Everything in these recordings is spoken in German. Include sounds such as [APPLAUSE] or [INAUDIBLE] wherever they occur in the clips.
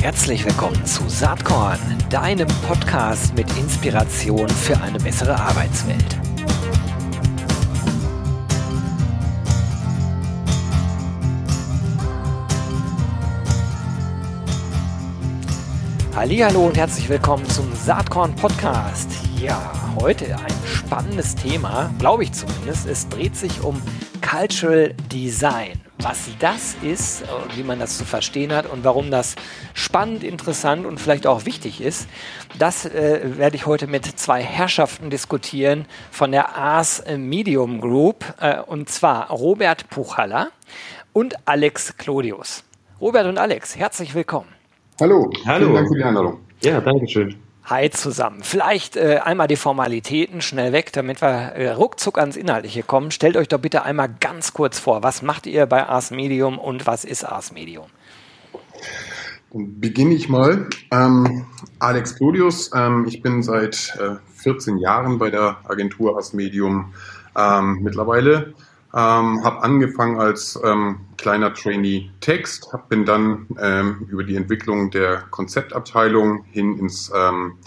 Herzlich willkommen zu Saatkorn, deinem Podcast mit Inspiration für eine bessere Arbeitswelt. Hallo und herzlich willkommen zum Saatkorn Podcast. Ja, heute ein spannendes Thema, glaube ich zumindest. Es dreht sich um Cultural Design. Was das ist, wie man das zu verstehen hat und warum das spannend, interessant und vielleicht auch wichtig ist, das äh, werde ich heute mit zwei Herrschaften diskutieren von der Ars Medium Group, äh, und zwar Robert Puchalla und Alex Clodius. Robert und Alex, herzlich willkommen. Hallo, Hallo. vielen Dank für die Einladung. Ja, danke schön. Hi zusammen. Vielleicht äh, einmal die Formalitäten schnell weg, damit wir äh, ruckzuck ans Inhaltliche kommen. Stellt euch doch bitte einmal ganz kurz vor, was macht ihr bei Ars Medium und was ist Ars Medium? Dann beginne ich mal. Ähm, Alex Claudius, ähm, ich bin seit äh, 14 Jahren bei der Agentur Ars Medium ähm, mittlerweile. Ähm, habe angefangen als ähm, kleiner Trainee Text, hab, bin dann ähm, über die Entwicklung der Konzeptabteilung hin ins, ähm,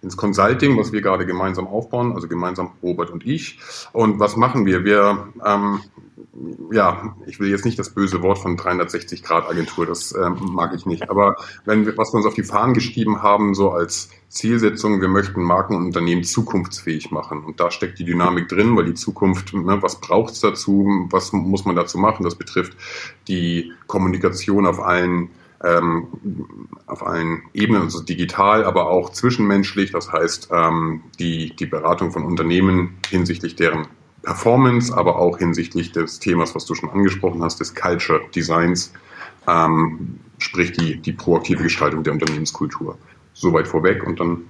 ins Consulting, was wir gerade gemeinsam aufbauen, also gemeinsam Robert und ich. Und was machen wir? Wir ähm, ja, ich will jetzt nicht das böse Wort von 360 Grad Agentur, das ähm, mag ich nicht. Aber wenn wir, was wir uns auf die Fahnen geschrieben haben, so als Zielsetzung, wir möchten Marken und Unternehmen zukunftsfähig machen. Und da steckt die Dynamik drin, weil die Zukunft, ne, was braucht es dazu, was muss man dazu machen? Das betrifft die Kommunikation auf allen ähm, auf allen Ebenen, also digital, aber auch zwischenmenschlich. Das heißt, ähm, die, die Beratung von Unternehmen hinsichtlich deren Performance, aber auch hinsichtlich des Themas, was du schon angesprochen hast, des Culture Designs, ähm, sprich die, die proaktive Gestaltung der Unternehmenskultur. Soweit vorweg und dann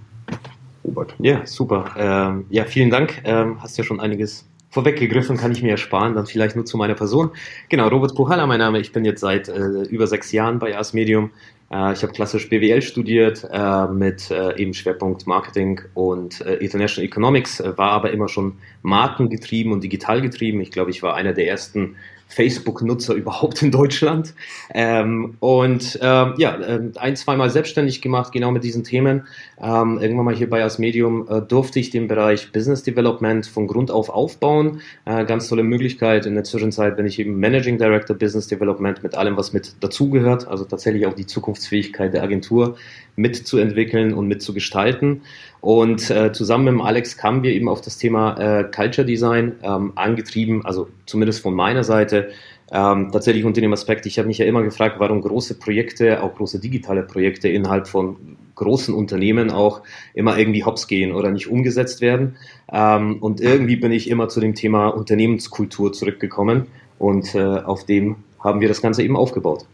Robert. Ja, super. Ähm, ja, vielen Dank. Ähm, hast ja schon einiges vorweggegriffen, kann ich mir ersparen. Dann vielleicht nur zu meiner Person. Genau, Robert Puchalla, mein Name. Ich bin jetzt seit äh, über sechs Jahren bei Ars Medium. Äh, ich habe klassisch BWL studiert äh, mit äh, eben Schwerpunkt Marketing und äh, International Economics, äh, war aber immer schon markengetrieben und digital getrieben. Ich glaube, ich war einer der ersten Facebook-Nutzer überhaupt in Deutschland. Ähm, und ähm, ja, äh, ein, zweimal selbstständig gemacht, genau mit diesen Themen. Ähm, irgendwann mal hier bei As Medium äh, durfte ich den Bereich Business Development von Grund auf aufbauen. Äh, ganz tolle Möglichkeit. In der Zwischenzeit bin ich eben Managing Director Business Development mit allem, was mit dazugehört. Also tatsächlich auch die Zukunftsfähigkeit der Agentur mitzuentwickeln und mitzugestalten. Und äh, zusammen mit Alex kamen wir eben auf das Thema äh, Culture Design ähm, angetrieben, also zumindest von meiner Seite. Ähm, tatsächlich unter dem Aspekt, ich habe mich ja immer gefragt, warum große Projekte, auch große digitale Projekte innerhalb von großen Unternehmen auch immer irgendwie hops gehen oder nicht umgesetzt werden. Ähm, und irgendwie bin ich immer zu dem Thema Unternehmenskultur zurückgekommen und äh, auf dem haben wir das Ganze eben aufgebaut.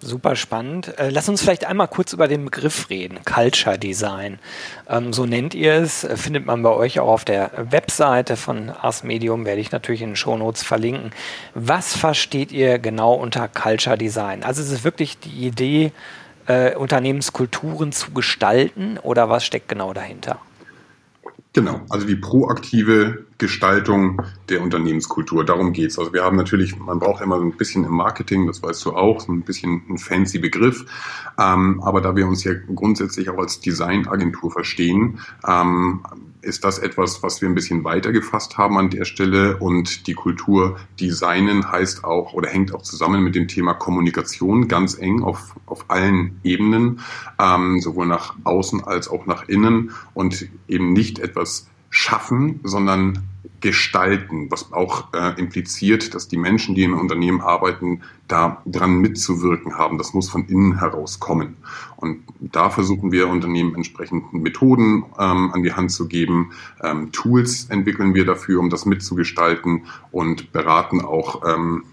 Super spannend. Äh, lass uns vielleicht einmal kurz über den Begriff reden. Culture Design. Ähm, so nennt ihr es. Äh, findet man bei euch auch auf der Webseite von Ars Medium. Werde ich natürlich in den Shownotes verlinken. Was versteht ihr genau unter Culture Design? Also ist es wirklich die Idee, äh, Unternehmenskulturen zu gestalten oder was steckt genau dahinter? Genau, also die proaktive Gestaltung der Unternehmenskultur, darum geht's. Also wir haben natürlich, man braucht immer so ein bisschen im Marketing, das weißt du auch, so ein bisschen ein fancy Begriff, ähm, aber da wir uns ja grundsätzlich auch als Designagentur verstehen, ähm, ist das etwas, was wir ein bisschen weiter gefasst haben an der Stelle? Und die Kultur designen heißt auch oder hängt auch zusammen mit dem Thema Kommunikation ganz eng auf, auf allen Ebenen, ähm, sowohl nach außen als auch nach innen. Und eben nicht etwas schaffen, sondern gestalten, was auch äh, impliziert, dass die Menschen, die im Unternehmen arbeiten, da dran mitzuwirken haben. Das muss von innen heraus kommen. Und da versuchen wir Unternehmen entsprechend Methoden ähm, an die Hand zu geben. Ähm, Tools entwickeln wir dafür, um das mitzugestalten und beraten auch ähm,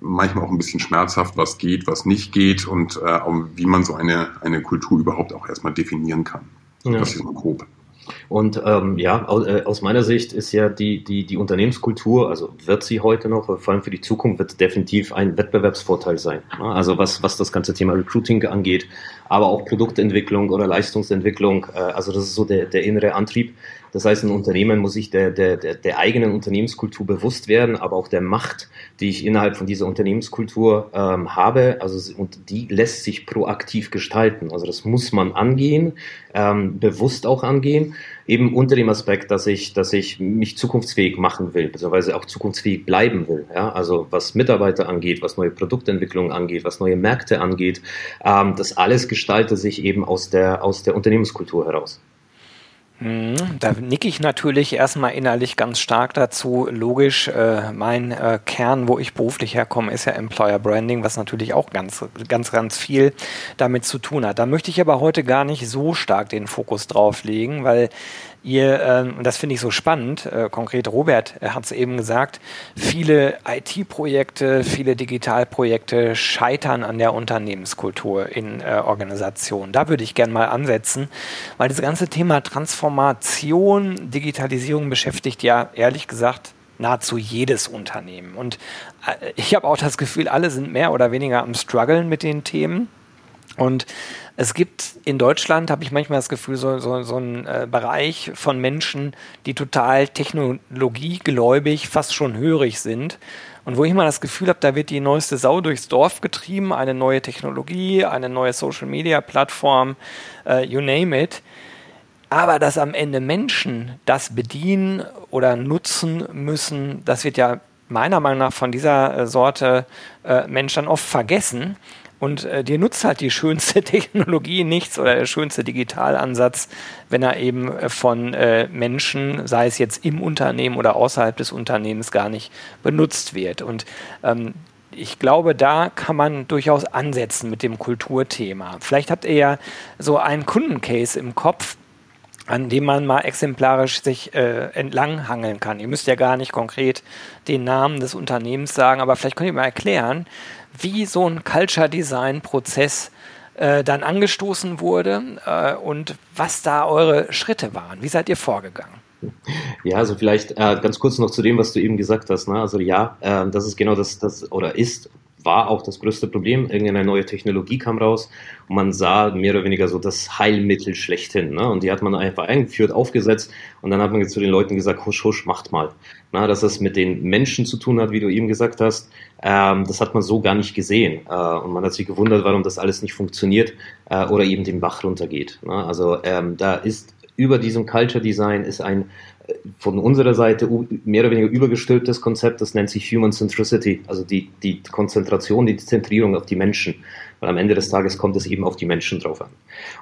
manchmal auch ein bisschen schmerzhaft, was geht, was nicht geht und äh, wie man so eine, eine Kultur überhaupt auch erstmal definieren kann. Ja. Das ist mal grob. Und ähm, ja, aus, äh, aus, meiner Sicht ist ja die, die, die Unternehmenskultur, also wird sie heute noch, vor allem für die Zukunft, wird definitiv ein Wettbewerbsvorteil sein. Also was, was das ganze Thema Recruiting angeht, aber auch Produktentwicklung oder Leistungsentwicklung. Äh, also das ist so der, der innere Antrieb. Das heißt, ein Unternehmen muss sich der, der, der, der eigenen Unternehmenskultur bewusst werden, aber auch der Macht, die ich innerhalb von dieser Unternehmenskultur ähm, habe. Also und die lässt sich proaktiv gestalten. Also das muss man angehen, ähm, bewusst auch angehen, eben unter dem Aspekt, dass ich, dass ich mich zukunftsfähig machen will, beziehungsweise auch zukunftsfähig bleiben will. Ja? Also was Mitarbeiter angeht, was neue Produktentwicklung angeht, was neue Märkte angeht, ähm, das alles gestaltet sich eben aus der, aus der Unternehmenskultur heraus. Mhm, da nicke ich natürlich erstmal innerlich ganz stark dazu. Logisch, äh, mein äh, Kern, wo ich beruflich herkomme, ist ja Employer Branding, was natürlich auch ganz, ganz, ganz viel damit zu tun hat. Da möchte ich aber heute gar nicht so stark den Fokus drauf legen, weil Ihr, ähm, und das finde ich so spannend, äh, konkret Robert hat es eben gesagt, viele IT-Projekte, viele Digitalprojekte scheitern an der Unternehmenskultur in äh, Organisationen. Da würde ich gerne mal ansetzen, weil das ganze Thema Transformation, Digitalisierung beschäftigt ja ehrlich gesagt nahezu jedes Unternehmen. Und äh, ich habe auch das Gefühl, alle sind mehr oder weniger am Struggeln mit den Themen. Und es gibt in Deutschland, habe ich manchmal das Gefühl, so, so, so einen äh, Bereich von Menschen, die total technologiegläubig, fast schon hörig sind. Und wo ich mal das Gefühl habe, da wird die neueste Sau durchs Dorf getrieben, eine neue Technologie, eine neue Social-Media-Plattform, äh, you name it. Aber dass am Ende Menschen das bedienen oder nutzen müssen, das wird ja meiner Meinung nach von dieser äh, Sorte äh, Mensch dann oft vergessen. Und äh, dir nutzt halt die schönste [LAUGHS] Technologie nichts oder der schönste Digitalansatz, wenn er eben äh, von äh, Menschen, sei es jetzt im Unternehmen oder außerhalb des Unternehmens, gar nicht benutzt wird. Und ähm, ich glaube, da kann man durchaus ansetzen mit dem Kulturthema. Vielleicht habt ihr ja so einen Kundencase im Kopf, an dem man mal exemplarisch sich äh, entlanghangeln kann. Ihr müsst ja gar nicht konkret den Namen des Unternehmens sagen, aber vielleicht könnt ihr mal erklären, wie so ein Culture Design Prozess äh, dann angestoßen wurde äh, und was da eure Schritte waren. Wie seid ihr vorgegangen? Ja, also vielleicht äh, ganz kurz noch zu dem, was du eben gesagt hast. Ne? Also ja, äh, das ist genau das, das oder ist war auch das größte Problem. Irgendeine neue Technologie kam raus und man sah mehr oder weniger so das Heilmittel schlechthin. Ne? Und die hat man einfach eingeführt, aufgesetzt und dann hat man zu den Leuten gesagt, husch, husch, macht mal. Na, dass es mit den Menschen zu tun hat, wie du eben gesagt hast, ähm, das hat man so gar nicht gesehen. Äh, und man hat sich gewundert, warum das alles nicht funktioniert äh, oder eben den Bach runtergeht. Ne? Also ähm, da ist über diesem Culture Design ist ein von unserer Seite mehr oder weniger übergestülptes Konzept, das nennt sich Human Centricity, also die, die Konzentration, die Zentrierung auf die Menschen. Weil am Ende des Tages kommt es eben auf die Menschen drauf an.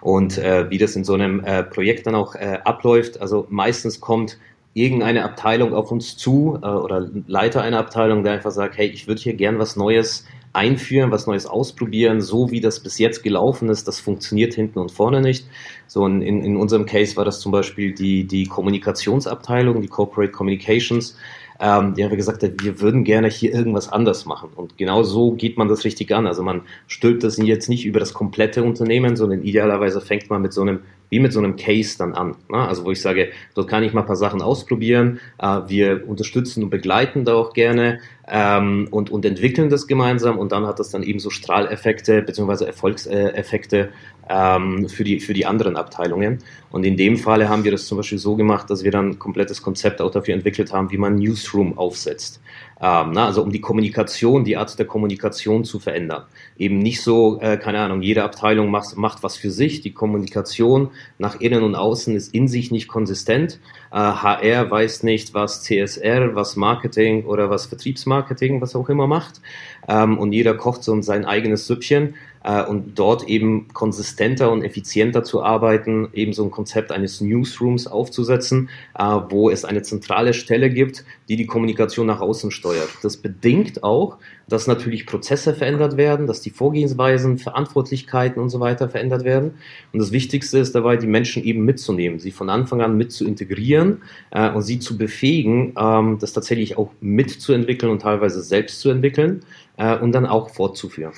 Und äh, wie das in so einem äh, Projekt dann auch äh, abläuft, also meistens kommt irgendeine Abteilung auf uns zu äh, oder Leiter einer Abteilung, der einfach sagt, hey, ich würde hier gern was Neues einführen, was Neues ausprobieren, so wie das bis jetzt gelaufen ist, das funktioniert hinten und vorne nicht. So in, in unserem Case war das zum Beispiel die, die Kommunikationsabteilung, die Corporate Communications, ähm, die haben gesagt, wir würden gerne hier irgendwas anders machen. Und genau so geht man das richtig an. Also man stülpt das jetzt nicht über das komplette Unternehmen, sondern idealerweise fängt man mit so einem wie mit so einem Case dann an. Ne? Also wo ich sage, dort kann ich mal ein paar Sachen ausprobieren. Äh, wir unterstützen und begleiten da auch gerne ähm, und, und entwickeln das gemeinsam und dann hat das dann eben so Strahleffekte beziehungsweise Erfolgseffekte ähm, für, die, für die anderen Abteilungen. Und in dem Falle haben wir das zum Beispiel so gemacht, dass wir dann ein komplettes Konzept auch dafür entwickelt haben, wie man Newsroom aufsetzt. Ähm, na, also um die Kommunikation, die Art der Kommunikation zu verändern. Eben nicht so, äh, keine Ahnung, jede Abteilung macht, macht was für sich. Die Kommunikation nach innen und außen ist in sich nicht konsistent. Äh, HR weiß nicht, was CSR, was Marketing oder was Vertriebsmarketing, was auch immer macht. Ähm, und jeder kocht so sein eigenes Süppchen äh, und dort eben konsistenter und effizienter zu arbeiten, eben so ein Konzept eines Newsrooms aufzusetzen, äh, wo es eine zentrale Stelle gibt, die die Kommunikation nach außen steuert. Das bedingt auch, dass natürlich Prozesse verändert werden, dass die Vorgehensweisen, Verantwortlichkeiten und so weiter verändert werden. Und das Wichtigste ist dabei, die Menschen eben mitzunehmen, sie von Anfang an mit zu integrieren äh, und sie zu befähigen, ähm, das tatsächlich auch mitzuentwickeln und teilweise selbst zu entwickeln äh, und dann auch fortzuführen.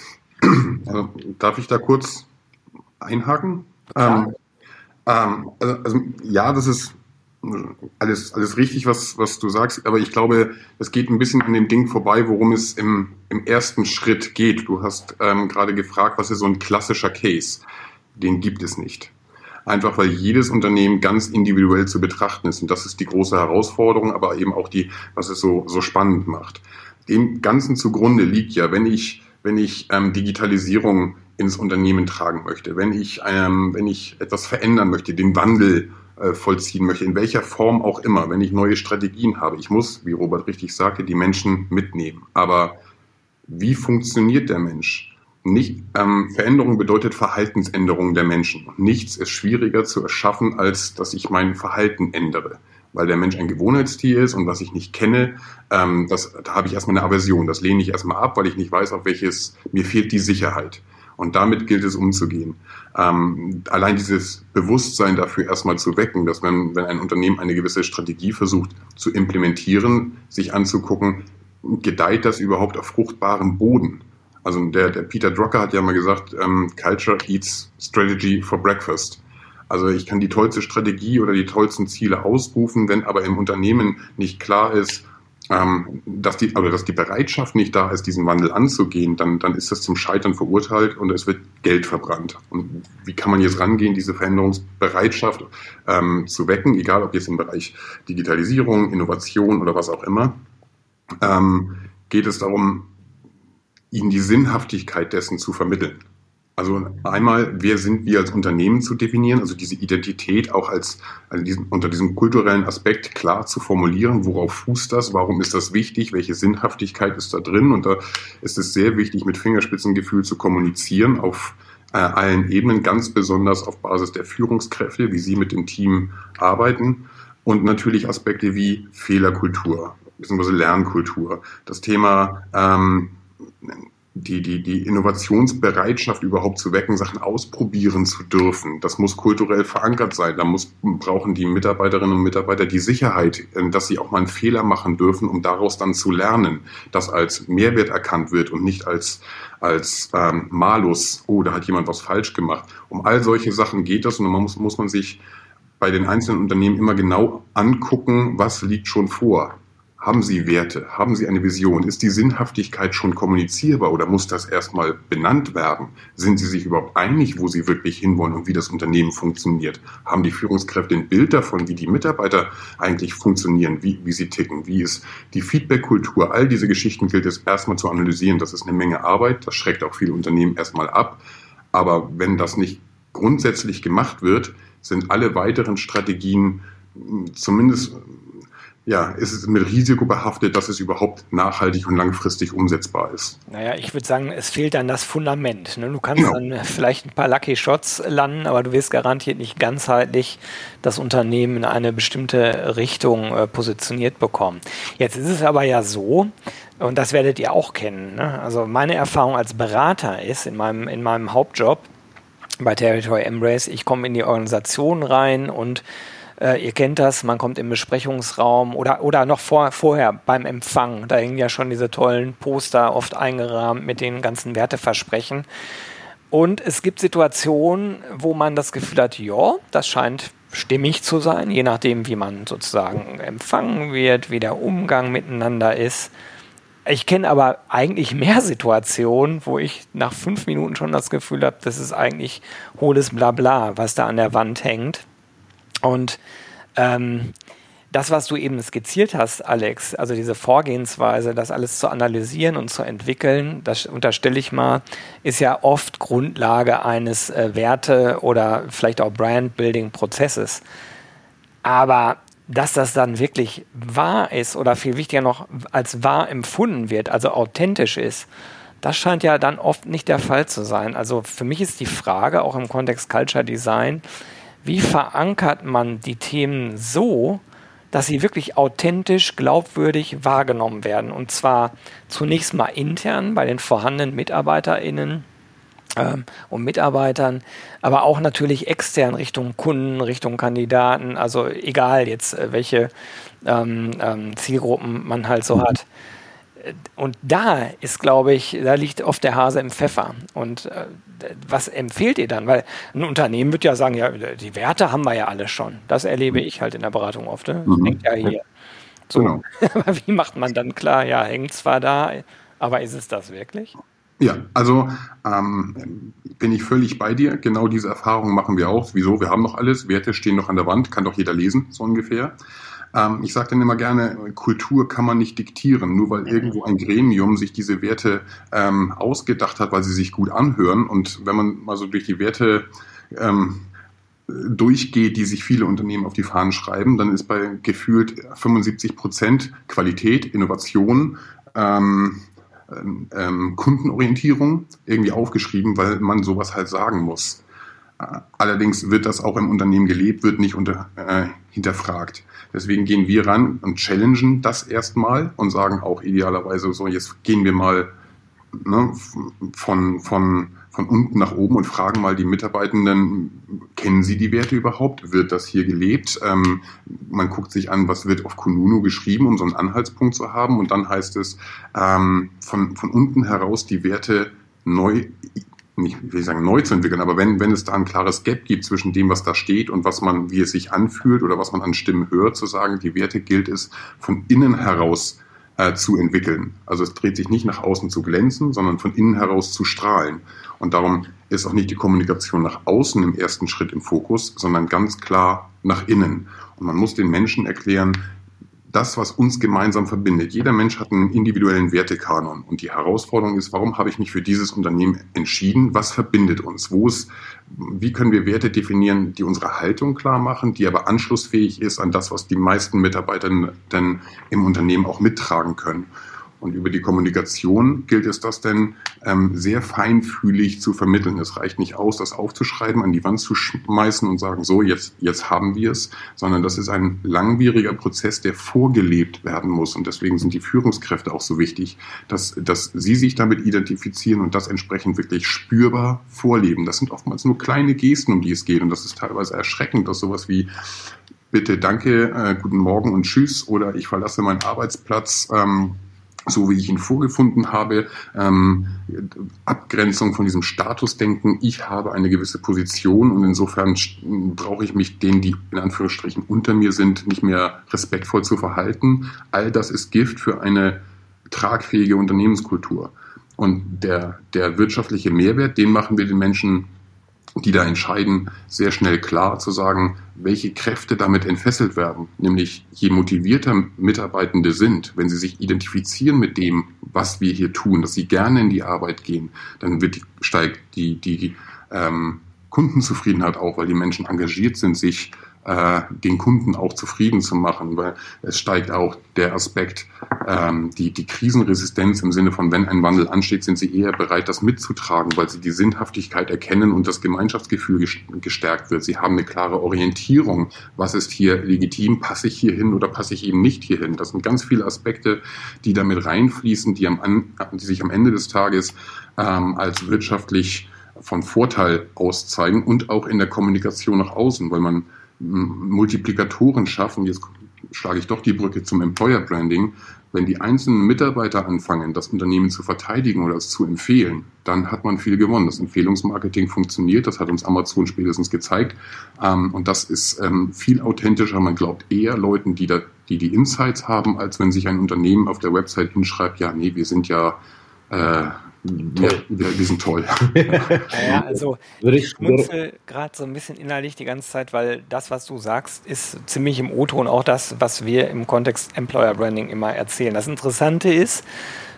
Darf ich da kurz einhaken? Ähm, Ähm, also, also, ja, das ist alles, alles richtig, was, was du sagst, aber ich glaube, es geht ein bisschen an dem Ding vorbei, worum es im, im ersten Schritt geht. Du hast ähm, gerade gefragt, was ist so ein klassischer Case? Den gibt es nicht. Einfach weil jedes Unternehmen ganz individuell zu betrachten ist. Und das ist die große Herausforderung, aber eben auch die, was es so, so spannend macht. Dem Ganzen zugrunde liegt ja, wenn ich, wenn ich ähm, Digitalisierung ins Unternehmen tragen möchte, wenn ich, ähm, wenn ich etwas verändern möchte, den Wandel äh, vollziehen möchte, in welcher Form auch immer, wenn ich neue Strategien habe. Ich muss, wie Robert richtig sagte, die Menschen mitnehmen. Aber wie funktioniert der Mensch? Nicht, ähm, Veränderung bedeutet Verhaltensänderung der Menschen. Nichts ist schwieriger zu erschaffen, als dass ich mein Verhalten ändere. Weil der Mensch ein Gewohnheitstier ist und was ich nicht kenne, ähm, das, da habe ich erstmal eine Aversion. Das lehne ich erstmal ab, weil ich nicht weiß, auf welches, mir fehlt die Sicherheit. Und damit gilt es umzugehen. Ähm, allein dieses Bewusstsein dafür erstmal zu wecken, dass man, wenn ein Unternehmen eine gewisse Strategie versucht zu implementieren, sich anzugucken, gedeiht das überhaupt auf fruchtbarem Boden? Also der, der Peter Drucker hat ja mal gesagt, ähm, Culture eats Strategy for breakfast. Also ich kann die tollste Strategie oder die tollsten Ziele ausrufen, wenn aber im Unternehmen nicht klar ist, ähm, dass, die, also dass die Bereitschaft nicht da ist, diesen Wandel anzugehen, dann, dann ist das zum Scheitern verurteilt und es wird Geld verbrannt. Und wie kann man jetzt rangehen, diese Veränderungsbereitschaft ähm, zu wecken, egal ob jetzt im Bereich Digitalisierung, Innovation oder was auch immer, ähm, geht es darum, ihnen die Sinnhaftigkeit dessen zu vermitteln. Also einmal, wer sind wir als Unternehmen zu definieren, also diese Identität auch als also diesen, unter diesem kulturellen Aspekt klar zu formulieren, worauf fußt das, warum ist das wichtig, welche Sinnhaftigkeit ist da drin? Und da ist es sehr wichtig, mit Fingerspitzengefühl zu kommunizieren auf äh, allen Ebenen, ganz besonders auf Basis der Führungskräfte, wie sie mit dem Team arbeiten. Und natürlich Aspekte wie Fehlerkultur, beziehungsweise Lernkultur, das Thema ähm, die, die, die Innovationsbereitschaft überhaupt zu wecken, Sachen ausprobieren zu dürfen. Das muss kulturell verankert sein. Da muss, brauchen die Mitarbeiterinnen und Mitarbeiter die Sicherheit, äh, dass sie auch mal einen Fehler machen dürfen, um daraus dann zu lernen, dass als Mehrwert erkannt wird und nicht als, als ähm, Malus, oh, da hat jemand was falsch gemacht. Um all solche Sachen geht das und man muss, muss man sich bei den einzelnen Unternehmen immer genau angucken, was liegt schon vor. Haben Sie Werte? Haben Sie eine Vision? Ist die Sinnhaftigkeit schon kommunizierbar oder muss das erstmal benannt werden? Sind Sie sich überhaupt einig, wo Sie wirklich hinwollen und wie das Unternehmen funktioniert? Haben die Führungskräfte ein Bild davon, wie die Mitarbeiter eigentlich funktionieren, wie, wie sie ticken? Wie ist die Feedback-Kultur? All diese Geschichten gilt es erstmal zu analysieren. Das ist eine Menge Arbeit. Das schreckt auch viele Unternehmen erstmal ab. Aber wenn das nicht grundsätzlich gemacht wird, sind alle weiteren Strategien zumindest ja, ist es mit Risiko behaftet, dass es überhaupt nachhaltig und langfristig umsetzbar ist. Naja, ich würde sagen, es fehlt dann das Fundament. Ne? Du kannst genau. dann vielleicht ein paar Lucky Shots landen, aber du wirst garantiert nicht ganzheitlich das Unternehmen in eine bestimmte Richtung äh, positioniert bekommen. Jetzt ist es aber ja so, und das werdet ihr auch kennen. Ne? Also meine Erfahrung als Berater ist in meinem, in meinem Hauptjob bei Territory Embrace, ich komme in die Organisation rein und äh, ihr kennt das, man kommt im Besprechungsraum oder, oder noch vor, vorher beim Empfang. Da hängen ja schon diese tollen Poster oft eingerahmt mit den ganzen Werteversprechen. Und es gibt Situationen, wo man das Gefühl hat, ja, das scheint stimmig zu sein, je nachdem, wie man sozusagen empfangen wird, wie der Umgang miteinander ist. Ich kenne aber eigentlich mehr [LAUGHS] Situationen, wo ich nach fünf Minuten schon das Gefühl habe, das ist eigentlich hohles Blabla, was da an der Wand hängt. Und ähm, das, was du eben skizziert hast, Alex, also diese Vorgehensweise, das alles zu analysieren und zu entwickeln, das unterstelle ich mal, ist ja oft Grundlage eines äh, Werte- oder vielleicht auch Brand-Building-Prozesses. Aber dass das dann wirklich wahr ist oder viel wichtiger noch als wahr empfunden wird, also authentisch ist, das scheint ja dann oft nicht der Fall zu sein. Also für mich ist die Frage, auch im Kontext Culture Design, wie verankert man die Themen so, dass sie wirklich authentisch, glaubwürdig wahrgenommen werden. Und zwar zunächst mal intern bei den vorhandenen MitarbeiterInnen ähm, und Mitarbeitern, aber auch natürlich extern Richtung Kunden, Richtung Kandidaten, also egal jetzt, äh, welche ähm, ähm, Zielgruppen man halt so hat. und da ist, glaube ich, da liegt oft der Hase im Pfeffer. Und äh, was empfehlt ihr dann? Weil ein Unternehmen wird ja sagen, ja, die Werte haben wir ja alle schon. Das erlebe ich halt in der Beratung oft. Ne? Mhm. Denkt ja hier. So. Genau. [LAUGHS] Aber wie macht man dann klar, ja, hängt zwar da, aber ist es das wirklich? Ja, also ähm, bin ich völlig bei dir. Genau diese Erfahrungen machen wir auch. Wieso? Wir haben noch alles. Werte stehen noch an der Wand, kann doch jeder lesen, so ungefähr. Ähm, ich sage dann immer gerne, Kultur kann man nicht diktieren, nur weil irgendwo ein Gremium sich diese Werte ähm, ausgedacht hat, weil sie sich gut anhören. Und wenn man mal so durch die Werte ähm, durchgeht, die sich viele Unternehmen auf die Fahnen schreiben, dann ist bei gefühlt 75 Prozent Qualität, Innovation, ähm, ähm, Kundenorientierung irgendwie aufgeschrieben, weil man sowas halt sagen muss. Allerdings wird das auch im Unternehmen gelebt, wird nicht unter, äh, hinterfragt. Deswegen gehen wir ran und challengen das erstmal und sagen auch idealerweise so, jetzt gehen wir mal ne, von, von, von unten nach oben und fragen mal die Mitarbeitenden, kennen sie die Werte überhaupt? Wird das hier gelebt? Ähm, man guckt sich an, was wird auf Kununu geschrieben, um so einen Anhaltspunkt zu haben. Und dann heißt es, ähm, von, von unten heraus die Werte neu nicht, will ich sagen, neu zu entwickeln, aber wenn, wenn es da ein klares Gap gibt zwischen dem, was da steht und was man, wie es sich anfühlt oder was man an Stimmen hört, zu sagen, die Werte gilt es von innen heraus äh, zu entwickeln. Also es dreht sich nicht nach außen zu glänzen, sondern von innen heraus zu strahlen. Und darum ist auch nicht die Kommunikation nach außen im ersten Schritt im Fokus, sondern ganz klar nach innen. Und man muss den Menschen erklären, das, was uns gemeinsam verbindet. Jeder Mensch hat einen individuellen Wertekanon. Und die Herausforderung ist, warum habe ich mich für dieses Unternehmen entschieden? Was verbindet uns? Wo ist, wie können wir Werte definieren, die unsere Haltung klar machen, die aber anschlussfähig ist an das, was die meisten Mitarbeiter dann im Unternehmen auch mittragen können? Und über die Kommunikation gilt es das denn ähm, sehr feinfühlig zu vermitteln. Es reicht nicht aus, das aufzuschreiben, an die Wand zu schmeißen und sagen, so, jetzt, jetzt haben wir es, sondern das ist ein langwieriger Prozess, der vorgelebt werden muss. Und deswegen sind die Führungskräfte auch so wichtig, dass, dass sie sich damit identifizieren und das entsprechend wirklich spürbar vorleben. Das sind oftmals nur kleine Gesten, um die es geht. Und das ist teilweise erschreckend, dass sowas wie bitte, danke, äh, guten Morgen und tschüss oder ich verlasse meinen Arbeitsplatz. Ähm, so wie ich ihn vorgefunden habe, ähm, Abgrenzung von diesem Statusdenken, ich habe eine gewisse Position und insofern brauche ich mich denen, die in Anführungsstrichen unter mir sind, nicht mehr respektvoll zu verhalten. All das ist Gift für eine tragfähige Unternehmenskultur. Und der, der wirtschaftliche Mehrwert, den machen wir den Menschen die da entscheiden, sehr schnell klar zu sagen, welche Kräfte damit entfesselt werden. Nämlich je motivierter Mitarbeitende sind, wenn sie sich identifizieren mit dem, was wir hier tun, dass sie gerne in die Arbeit gehen, dann wird die, steigt die, die ähm, Kundenzufriedenheit auch, weil die Menschen engagiert sind, sich äh, den Kunden auch zufrieden zu machen, weil es steigt auch der Aspekt, ähm, die, die Krisenresistenz im Sinne von, wenn ein Wandel ansteht, sind sie eher bereit, das mitzutragen, weil sie die Sinnhaftigkeit erkennen und das Gemeinschaftsgefühl gestärkt wird. Sie haben eine klare Orientierung, was ist hier legitim, passe ich hier hin oder passe ich eben nicht hier hin. Das sind ganz viele Aspekte, die damit reinfließen, die, am, die sich am Ende des Tages ähm, als wirtschaftlich von Vorteil auszeigen und auch in der Kommunikation nach außen, weil man Multiplikatoren schaffen, jetzt schlage ich doch die Brücke zum Employer Branding, wenn die einzelnen Mitarbeiter anfangen, das Unternehmen zu verteidigen oder es zu empfehlen, dann hat man viel gewonnen. Das Empfehlungsmarketing funktioniert, das hat uns Amazon spätestens gezeigt. Ähm, und das ist ähm, viel authentischer. Man glaubt eher Leuten, die, da, die die Insights haben, als wenn sich ein Unternehmen auf der Website hinschreibt, ja, nee, wir sind ja äh. Ja, die sind toll. [LAUGHS] ja, also [LAUGHS] ich schmunzel gerade so ein bisschen innerlich die ganze Zeit, weil das, was du sagst, ist ziemlich im O-Ton auch das, was wir im Kontext Employer Branding immer erzählen. Das Interessante ist,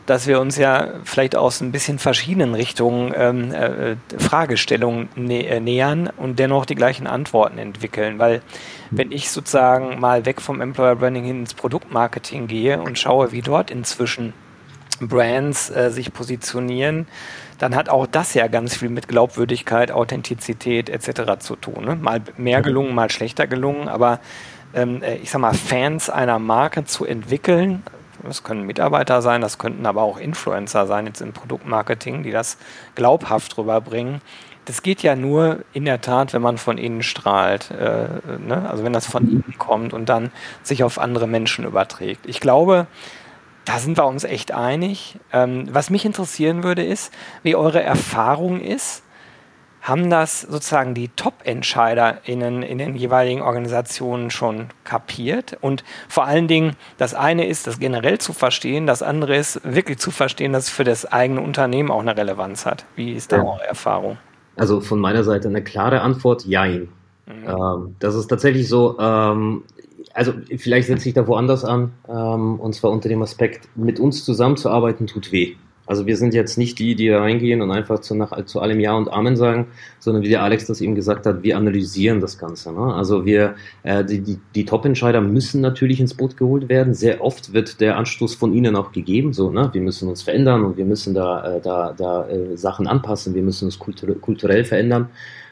dass wir uns ja vielleicht aus ein bisschen verschiedenen Richtungen ähm, äh, Fragestellungen nä äh, nähern und dennoch die gleichen Antworten entwickeln. Weil wenn ich sozusagen mal weg vom Employer Branding hin ins Produktmarketing gehe und schaue, wie dort inzwischen Brands äh, sich positionieren, dann hat auch das ja ganz viel mit Glaubwürdigkeit, Authentizität etc. zu tun. Ne? Mal mehr gelungen, mal schlechter gelungen, aber ähm, äh, ich sag mal, Fans einer Marke zu entwickeln, das können Mitarbeiter sein, das könnten aber auch Influencer sein, jetzt im Produktmarketing, die das glaubhaft rüberbringen. Das geht ja nur in der Tat, wenn man von innen strahlt. Äh, ne? Also wenn das von innen kommt und dann sich auf andere Menschen überträgt. Ich glaube, da sind wir uns echt einig. Ähm, was mich interessieren würde, ist, wie eure Erfahrung ist. Haben das sozusagen die Top-EntscheiderInnen in den jeweiligen Organisationen schon kapiert? Und vor allen Dingen, das eine ist, das generell zu verstehen, das andere ist, wirklich zu verstehen, dass es für das eigene Unternehmen auch eine Relevanz hat. Wie ist da ja. eure Erfahrung? Also von meiner Seite eine klare Antwort, jein. Mhm. Ähm, das ist tatsächlich so, ähm, also vielleicht setze ich da woanders an, ähm, und zwar unter dem Aspekt, mit uns zusammenzuarbeiten tut weh. Also wir sind jetzt nicht die, die da reingehen und einfach zu, nach, zu allem Ja und Amen sagen, sondern wie der Alex das eben gesagt hat, wir analysieren das Ganze. Ne? Also wir, äh, die, die, die Top-Entscheider müssen natürlich ins Boot geholt werden. Sehr oft wird der Anstoß von ihnen auch gegeben, so, ne? wir müssen uns verändern und wir müssen da, äh, da, da äh, Sachen anpassen, wir müssen uns kultur kulturell verändern,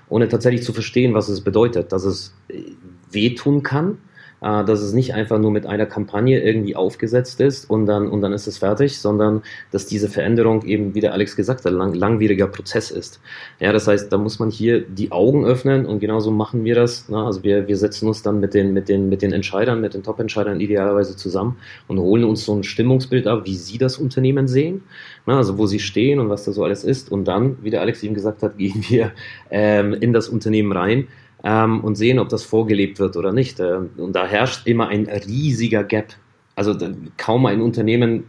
ohne tatsächlich zu verstehen, was es bedeutet, dass es äh, wehtun kann, äh, dass es nicht einfach nur mit einer Kampagne irgendwie aufgesetzt ist und dann, und dann ist es fertig, sondern dass diese Veränderung eben, wie der Alex gesagt hat, lang, langwieriger Prozess ist. Ja, das heißt, da muss man hier die Augen öffnen und genauso machen wir das. Ne? Also wir, wir setzen uns dann mit den, mit den, mit den Entscheidern, mit den Top-Entscheidern idealerweise zusammen und holen uns so ein Stimmungsbild ab, wie sie das Unternehmen sehen, ne? also wo sie stehen und was da so alles ist. Und dann, wie der Alex eben gesagt hat, [LAUGHS] gehen wir ähm, in das Unternehmen rein ähm, und sehen, ob das vorgelebt wird oder nicht. Ähm, und da herrscht immer ein riesiger Gap. Also kaum ein Unternehmen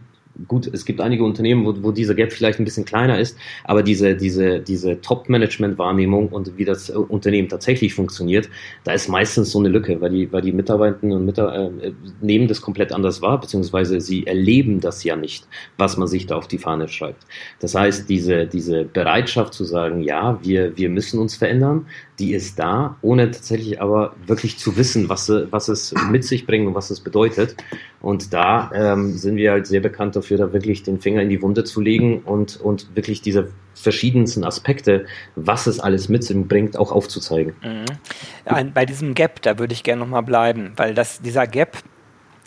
gut, es gibt einige Unternehmen, wo, wo dieser Gap vielleicht ein bisschen kleiner ist, aber diese, diese, diese Top-Management-Wahrnehmung und wie das äh, Unternehmen tatsächlich funktioniert, da ist meistens so eine Lücke, weil die, weil die Mitarbeitenden und Mitarbeiter äh, nehmen das komplett anders wahr, beziehungsweise sie erleben das ja nicht, was man sich da auf die Fahne schreibt. Das heißt, diese, diese Bereitschaft zu sagen, ja, wir, wir müssen uns verändern, die ist da, ohne tatsächlich aber wirklich zu wissen, was, was es mit sich bringt und was es bedeutet. Und da ähm, sind wir halt sehr bekannt dafür, da wirklich den Finger in die Wunde zu legen und, und wirklich diese verschiedensten Aspekte, was es alles mit sich bringt, auch aufzuzeigen. Mhm. Bei diesem Gap, da würde ich gerne nochmal bleiben, weil das, dieser Gap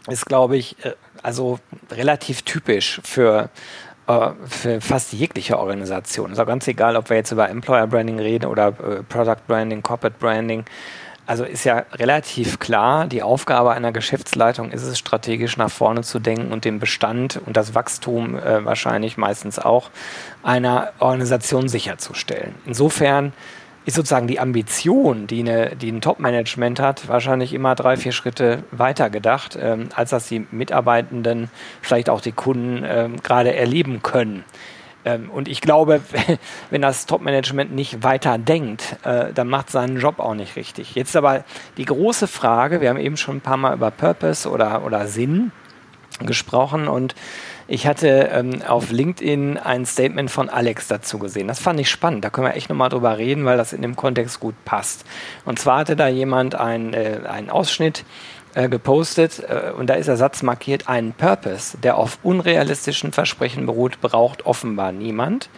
ist, glaube ich, äh, also relativ typisch für für fast jegliche Organisation. Ist auch ganz egal, ob wir jetzt über Employer Branding reden oder äh, Product Branding, Corporate Branding. Also ist ja relativ klar, die Aufgabe einer Geschäftsleitung ist es, strategisch nach vorne zu denken und den Bestand und das Wachstum äh, wahrscheinlich meistens auch einer Organisation sicherzustellen. Insofern ist sozusagen die Ambition, die, eine, die ein Top-Management hat, wahrscheinlich immer drei, vier Schritte weiter gedacht, ähm, als dass die Mitarbeitenden, vielleicht auch die Kunden ähm, gerade erleben können. Ähm, und ich glaube, [LAUGHS] wenn das Top-Management nicht weiter denkt, äh, dann macht seinen Job auch nicht richtig. Jetzt aber die große Frage, wir haben eben schon ein paar Mal über Purpose oder, oder Sinn gesprochen und ich hatte ähm, auf LinkedIn ein Statement von Alex dazu gesehen. Das fand ich spannend. Da können wir echt nochmal drüber reden, weil das in dem Kontext gut passt. Und zwar hatte da jemand ein, äh, einen Ausschnitt äh, gepostet äh, und da ist der Satz markiert, einen Purpose, der auf unrealistischen Versprechen beruht, braucht offenbar niemand.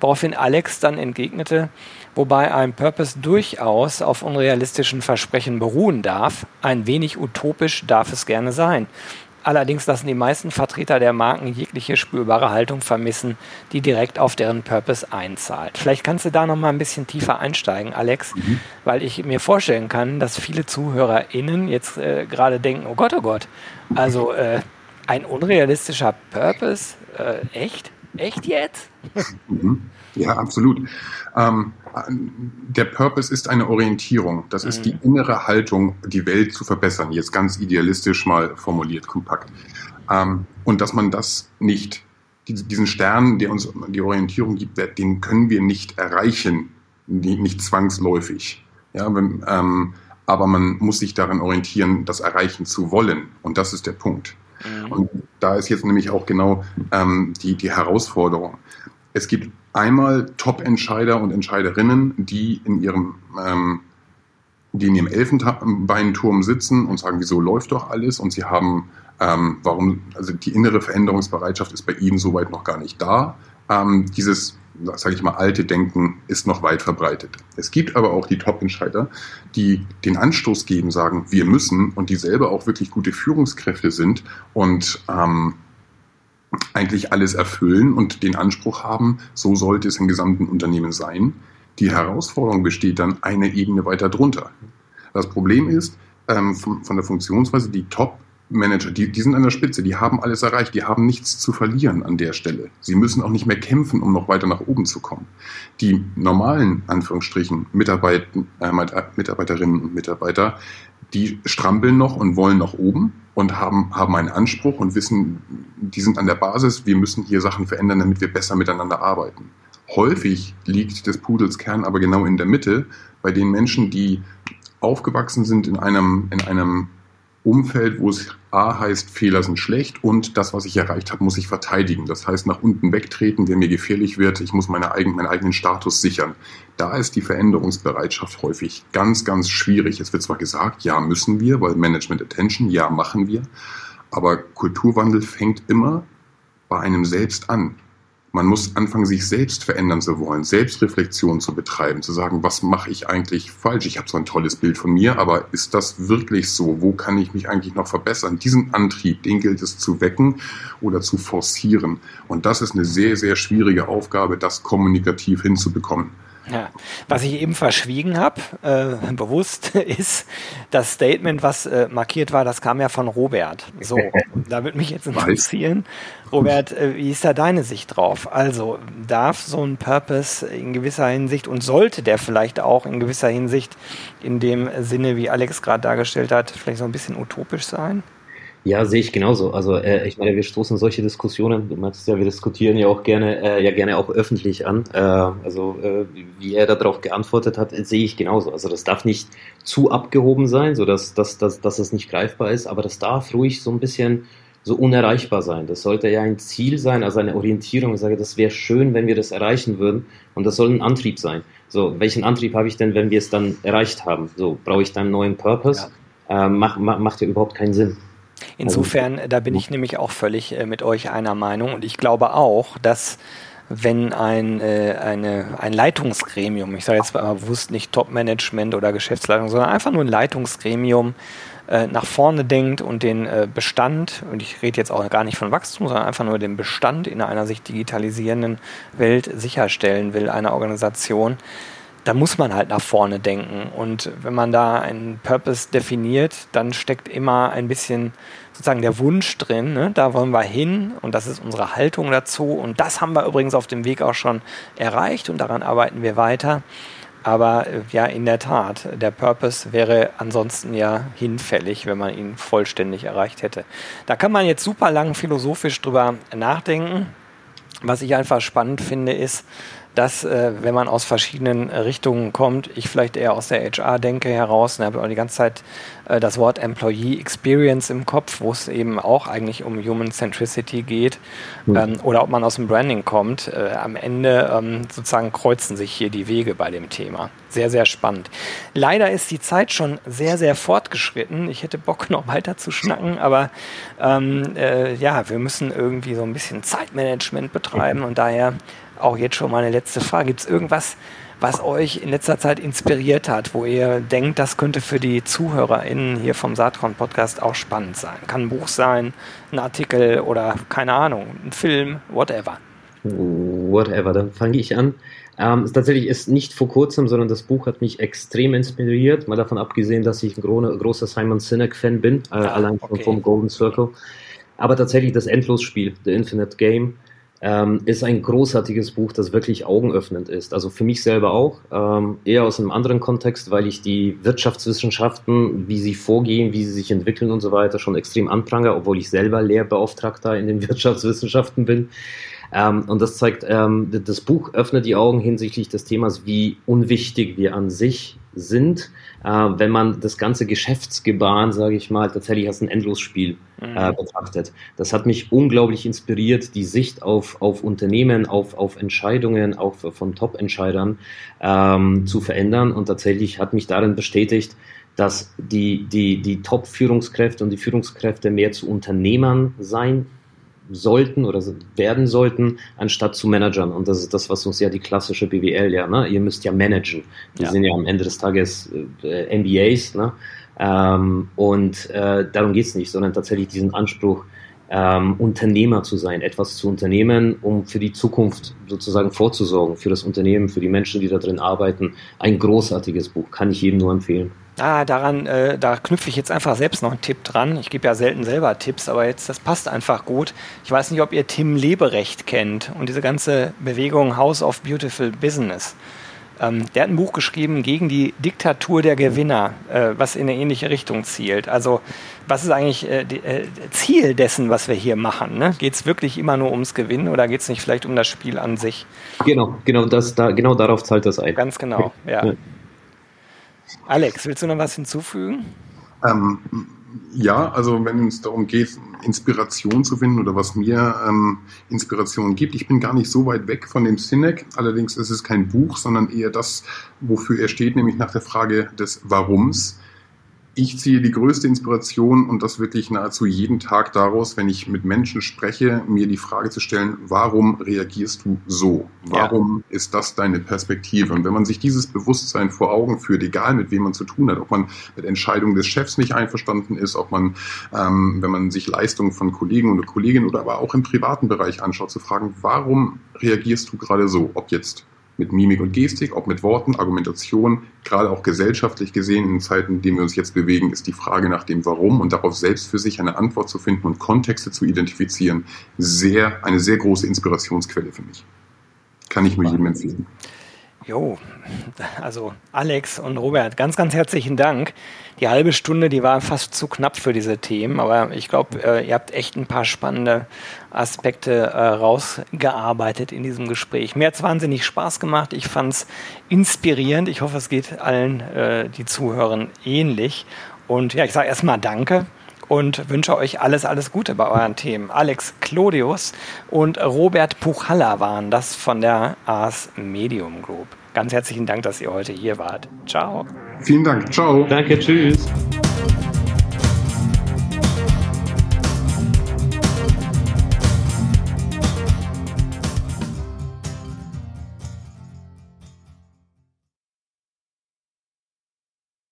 Woraufhin Alex dann entgegnete, wobei ein Purpose durchaus auf unrealistischen Versprechen beruhen darf, ein wenig utopisch darf es gerne sein. Allerdings lassen die meisten Vertreter der Marken jegliche spürbare Haltung vermissen, die direkt auf deren Purpose einzahlt. Vielleicht kannst du da noch mal ein bisschen tiefer einsteigen, Alex, mhm. weil ich mir vorstellen kann, dass viele ZuhörerInnen jetzt äh, gerade denken, oh Gott, oh Gott, also äh, ein unrealistischer Purpose, äh, echt? Echt jetzt? Mhm. Ja, absolut. Ähm, der Purpose ist eine Orientierung. Das mhm. ist die innere Haltung, die Welt zu verbessern. Jetzt ganz idealistisch mal formuliert, kompakt. Ähm, und dass man das nicht, diesen Stern, der uns die Orientierung gibt, den können wir nicht erreichen, nicht zwangsläufig. Ja, wenn, ähm, aber man muss sich daran orientieren, das erreichen zu wollen. Und das ist der Punkt. Mhm. Und da ist jetzt nämlich auch genau ähm, die, die Herausforderung. Es gibt einmal Top-Entscheider und Entscheiderinnen, die in ihrem ähm, die in ihrem Elfenbeinturm sitzen und sagen, wieso läuft doch alles? Und sie haben, ähm, warum, also die innere Veränderungsbereitschaft ist bei ihnen soweit noch gar nicht da. Ähm, dieses, sage ich mal, alte Denken ist noch weit verbreitet. Es gibt aber auch die Top-Entscheider, die den Anstoß geben, sagen, wir müssen und die selber auch wirklich gute Führungskräfte sind und ähm, eigentlich alles erfüllen und den Anspruch haben, so sollte es im gesamten Unternehmen sein. Die Herausforderung besteht dann eine Ebene weiter drunter. Das Problem ist, ähm, von, von der Funktionsweise, die Top Manager, die, die sind an der Spitze, die haben alles erreicht, die haben nichts zu verlieren an der Stelle. Sie müssen auch nicht mehr kämpfen, um noch weiter nach oben zu kommen. Die normalen, Anführungsstrichen, Mitarbeit, äh, Mitarbeiterinnen und Mitarbeiter, die strampeln noch und wollen nach oben und haben, haben einen Anspruch und wissen, die sind an der Basis, wir müssen hier Sachen verändern, damit wir besser miteinander arbeiten. Häufig liegt des Pudels Kern aber genau in der Mitte, bei den Menschen, die aufgewachsen sind in einem, in einem Umfeld, wo es A heißt, Fehler sind schlecht und das, was ich erreicht habe, muss ich verteidigen. Das heißt, nach unten wegtreten, wenn mir gefährlich wird, ich muss meine eigen, meinen eigenen Status sichern. Da ist die Veränderungsbereitschaft häufig ganz, ganz schwierig. Es wird zwar gesagt, ja, müssen wir, weil Management Attention, ja, machen wir. Aber Kulturwandel fängt immer bei einem selbst an. Man muss anfangen, sich selbst verändern zu wollen, Selbstreflexion zu betreiben, zu sagen, was mache ich eigentlich falsch? Ich habe so ein tolles Bild von mir, aber ist das wirklich so? Wo kann ich mich eigentlich noch verbessern? Diesen Antrieb, den gilt es zu wecken oder zu forcieren. Und das ist eine sehr, sehr schwierige Aufgabe, das kommunikativ hinzubekommen. Ja. Was ich eben verschwiegen habe, äh, bewusst, [LAUGHS] ist das Statement, was äh, markiert war, das kam ja von Robert. So, [LAUGHS] da würde mich jetzt interessieren, Robert, äh, wie ist da deine Sicht drauf? Also, darf so ein Purpose in gewisser Hinsicht und sollte der vielleicht auch in gewisser Hinsicht in dem Sinne, wie Alex gerade dargestellt hat, vielleicht so ein bisschen utopisch sein? Ja, sehe ich genauso. Also äh, ich meine, wir stoßen solche Diskussionen, du meinst ja, wir diskutieren ja auch gerne, äh, ja gerne auch öffentlich an. Äh, also äh, wie er darauf geantwortet hat, sehe ich genauso. Also das darf nicht zu abgehoben sein, so dass, dass, dass, dass es nicht greifbar ist, aber das darf ruhig so ein bisschen so unerreichbar sein. Das sollte ja ein Ziel sein, also eine Orientierung. Ich sage, das wäre schön, wenn wir das erreichen würden. Und das soll ein Antrieb sein. So, welchen Antrieb habe ich denn, wenn wir es dann erreicht haben? So, brauche ich dann einen neuen Purpose? Ja. Äh, mach, mach, macht ja überhaupt keinen Sinn. Insofern, da bin ich nämlich auch völlig äh, mit euch einer Meinung. Und ich glaube auch, dass wenn ein, äh, eine, ein Leitungsgremium, ich sage jetzt mal bewusst nicht Top-Management oder Geschäftsleitung, sondern einfach nur ein Leitungsgremium äh, nach vorne denkt und den äh, Bestand, und ich rede jetzt auch gar nicht von Wachstum, sondern einfach nur den Bestand in einer sich digitalisierenden Welt sicherstellen will, einer Organisation, da muss man halt nach vorne denken. Und wenn man da einen Purpose definiert, dann steckt immer ein bisschen sozusagen der Wunsch drin, ne? da wollen wir hin und das ist unsere Haltung dazu. Und das haben wir übrigens auf dem Weg auch schon erreicht und daran arbeiten wir weiter. Aber äh, ja, in der Tat, der Purpose wäre ansonsten ja hinfällig, wenn man ihn vollständig erreicht hätte. Da kann man jetzt super lang philosophisch drüber nachdenken. Was ich einfach spannend finde, ist, dass, äh, wenn man aus verschiedenen Richtungen kommt, ich vielleicht eher aus der HR denke heraus, und habe auch die ganze Zeit äh, das Wort Employee Experience im Kopf, wo es eben auch eigentlich um Human Centricity geht, mhm. ähm, oder ob man aus dem Branding kommt. Äh, am Ende ähm, sozusagen kreuzen sich hier die Wege bei dem Thema. Sehr, sehr spannend. Leider ist die Zeit schon sehr, sehr fortgeschritten. Ich hätte Bock, [LAUGHS] noch weiter zu schnacken, aber ähm, äh, ja, wir müssen irgendwie so ein bisschen Zeitmanagement betreiben und daher auch jetzt schon meine letzte Frage. Gibt es irgendwas, was euch in letzter Zeit inspiriert hat, wo ihr denkt, das könnte für die ZuhörerInnen hier vom Saatkorn Podcast auch spannend sein? Kann ein Buch sein, ein Artikel oder keine Ahnung, ein Film, whatever. Whatever, dann fange ich an. Ähm, tatsächlich ist nicht vor kurzem, sondern das Buch hat mich extrem inspiriert, mal davon abgesehen, dass ich ein gro großer Simon Sinek-Fan bin, äh, ah, allein okay. vom Golden Circle. Aber tatsächlich das Endlosspiel, The Infinite Game, ähm, ist ein großartiges Buch, das wirklich augenöffnend ist. Also für mich selber auch, ähm, eher aus einem anderen Kontext, weil ich die Wirtschaftswissenschaften, wie sie vorgehen, wie sie sich entwickeln und so weiter, schon extrem anprangere, obwohl ich selber Lehrbeauftragter in den [LAUGHS] Wirtschaftswissenschaften bin. Ähm, und das zeigt, ähm, das Buch öffnet die Augen hinsichtlich des Themas, wie unwichtig wir an sich sind, äh, wenn man das ganze Geschäftsgebaren, sage ich mal, tatsächlich als ein Endlosspiel äh, mhm. betrachtet. Das hat mich unglaublich inspiriert, die Sicht auf, auf Unternehmen, auf, auf Entscheidungen, auch von Top-Entscheidern ähm, zu verändern. Und tatsächlich hat mich darin bestätigt, dass die, die, die Top-Führungskräfte und die Führungskräfte mehr zu Unternehmern sein sollten oder werden sollten, anstatt zu Managern. Und das ist das, was uns ja die klassische BWL ja, ne? Ihr müsst ja managen. Wir ja. sind ja am Ende des Tages äh, MBAs, ne? Ähm, und äh, darum geht's nicht, sondern tatsächlich diesen Anspruch, ähm, Unternehmer zu sein, etwas zu unternehmen, um für die Zukunft sozusagen vorzusorgen, für das Unternehmen, für die Menschen, die da drin arbeiten. Ein großartiges Buch, kann ich jedem nur empfehlen. Ah, daran, äh, da knüpfe ich jetzt einfach selbst noch einen Tipp dran. Ich gebe ja selten selber Tipps, aber jetzt, das passt einfach gut. Ich weiß nicht, ob ihr Tim Leberecht kennt und diese ganze Bewegung House of Beautiful Business. Ähm, der hat ein Buch geschrieben gegen die Diktatur der Gewinner, äh, was in eine ähnliche Richtung zielt. Also, was ist eigentlich äh, die, äh, Ziel dessen, was wir hier machen? Ne? Geht es wirklich immer nur ums Gewinnen oder geht es nicht vielleicht um das Spiel an sich? Genau, genau, das, da, genau darauf zahlt das ein. Ganz genau, ja. ja. Alex, willst du noch was hinzufügen? Ähm, ja, also wenn es darum geht, Inspiration zu finden oder was mir ähm, Inspiration gibt, ich bin gar nicht so weit weg von dem Sinek. Allerdings ist es kein Buch, sondern eher das, wofür er steht, nämlich nach der Frage des Warums ich ziehe die größte Inspiration und das wirklich nahezu jeden Tag daraus, wenn ich mit Menschen spreche, mir die Frage zu stellen, warum reagierst du so? Warum ja. ist das deine Perspektive? Und wenn man sich dieses Bewusstsein vor Augen führt, egal mit wem man zu tun hat, ob man mit Entscheidungen des Chefs nicht einverstanden ist, ob man, ähm, wenn man sich Leistungen von Kollegen oder Kolleginnen oder aber auch im privaten Bereich anschaut, zu fragen, warum reagierst du gerade so? Ob jetzt mit Mimik und Gestik, ob mit Worten, Argumentation, gerade auch gesellschaftlich gesehen in Zeiten, in denen wir uns jetzt bewegen, ist die Frage nach dem Warum und darauf selbst für sich eine Antwort zu finden und Kontexte zu identifizieren, sehr, eine sehr große Inspirationsquelle für mich. Kann ich mir jedem empfehlen. Jo, also Alex und Robert, ganz, ganz herzlichen Dank. Die halbe Stunde, die war fast zu knapp für diese Themen, aber ich glaube, äh, ihr habt echt ein paar spannende Aspekte äh, rausgearbeitet in diesem Gespräch. Mir hat es wahnsinnig Spaß gemacht. Ich fand es inspirierend. Ich hoffe, es geht allen, äh, die zuhören, ähnlich. Und ja, ich sage erstmal Danke und wünsche euch alles, alles Gute bei euren Themen. Alex Clodius und Robert Puchalla waren das von der Ars Medium Group. Ganz herzlichen Dank, dass ihr heute hier wart. Ciao. Vielen Dank. Ciao. Danke, tschüss.